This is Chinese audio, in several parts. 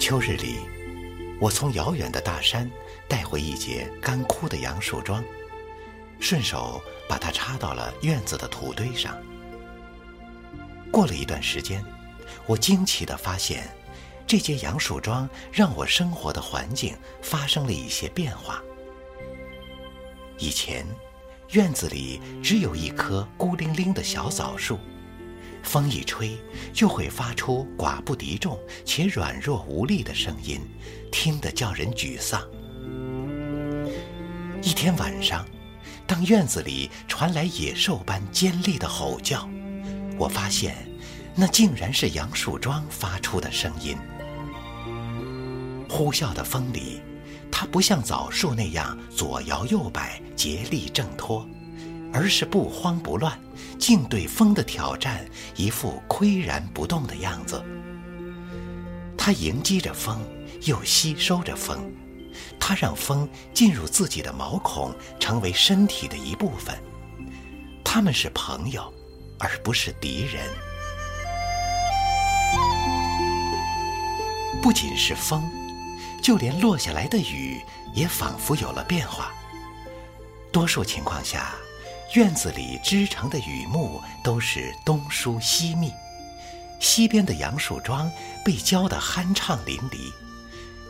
秋日里，我从遥远的大山带回一节干枯的杨树桩，顺手把它插到了院子的土堆上。过了一段时间，我惊奇地发现，这节杨树桩让我生活的环境发生了一些变化。以前，院子里只有一棵孤零零的小枣树。风一吹，就会发出寡不敌众且软弱无力的声音，听得叫人沮丧。一天晚上，当院子里传来野兽般尖利的吼叫，我发现，那竟然是杨树桩发出的声音。呼啸的风里，它不像枣树那样左摇右摆、竭力挣脱。而是不慌不乱，竟对风的挑战一副岿然不动的样子。他迎击着风，又吸收着风，他让风进入自己的毛孔，成为身体的一部分。他们是朋友，而不是敌人。不仅是风，就连落下来的雨也仿佛有了变化。多数情况下。院子里织成的雨幕都是东疏西密，西边的杨树桩被浇得酣畅淋漓，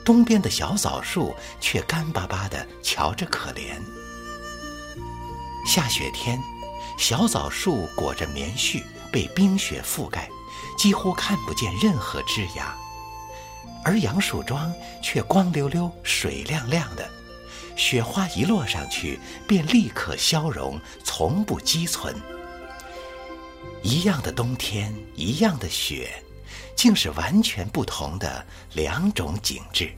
东边的小枣树却干巴巴的瞧着可怜。下雪天，小枣树裹着棉絮，被冰雪覆盖，几乎看不见任何枝芽，而杨树桩却光溜溜、水亮亮的。雪花一落上去，便立刻消融，从不积存。一样的冬天，一样的雪，竟是完全不同的两种景致。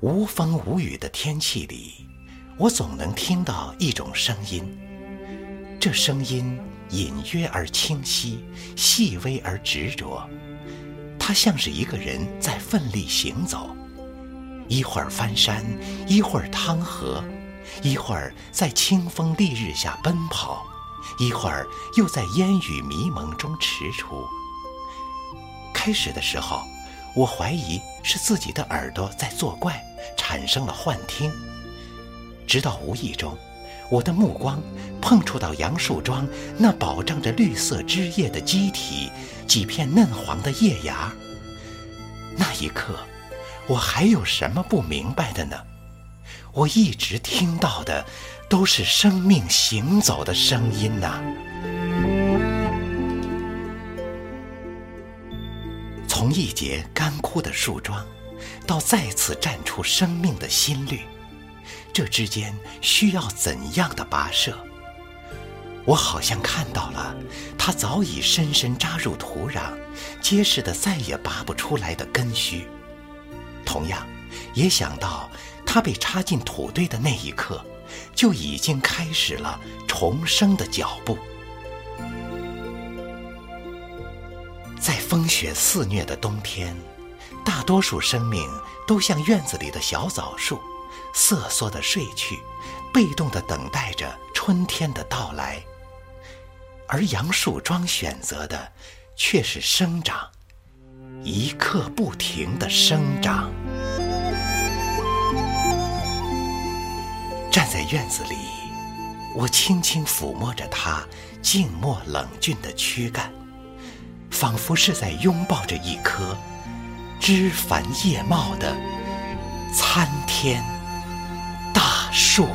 无风无雨的天气里，我总能听到一种声音，这声音隐约而清晰，细微而执着，它像是一个人在奋力行走。一会儿翻山，一会儿趟河，一会儿在清风丽日下奔跑，一会儿又在烟雨迷蒙中踟蹰。开始的时候，我怀疑是自己的耳朵在作怪，产生了幻听。直到无意中，我的目光碰触到杨树桩那饱胀着绿色枝叶的基体，几片嫩黄的叶芽，那一刻。我还有什么不明白的呢？我一直听到的都是生命行走的声音呐。从一节干枯的树桩，到再次绽出生命的新绿，这之间需要怎样的跋涉？我好像看到了它早已深深扎入土壤，结实的再也拔不出来的根须。同样，也想到它被插进土堆的那一刻，就已经开始了重生的脚步。在风雪肆虐的冬天，大多数生命都像院子里的小枣树，瑟缩的睡去，被动的等待着春天的到来。而杨树桩选择的，却是生长。一刻不停的生长。站在院子里，我轻轻抚摸着它静默冷峻的躯干，仿佛是在拥抱着一棵枝繁叶茂的参天大树。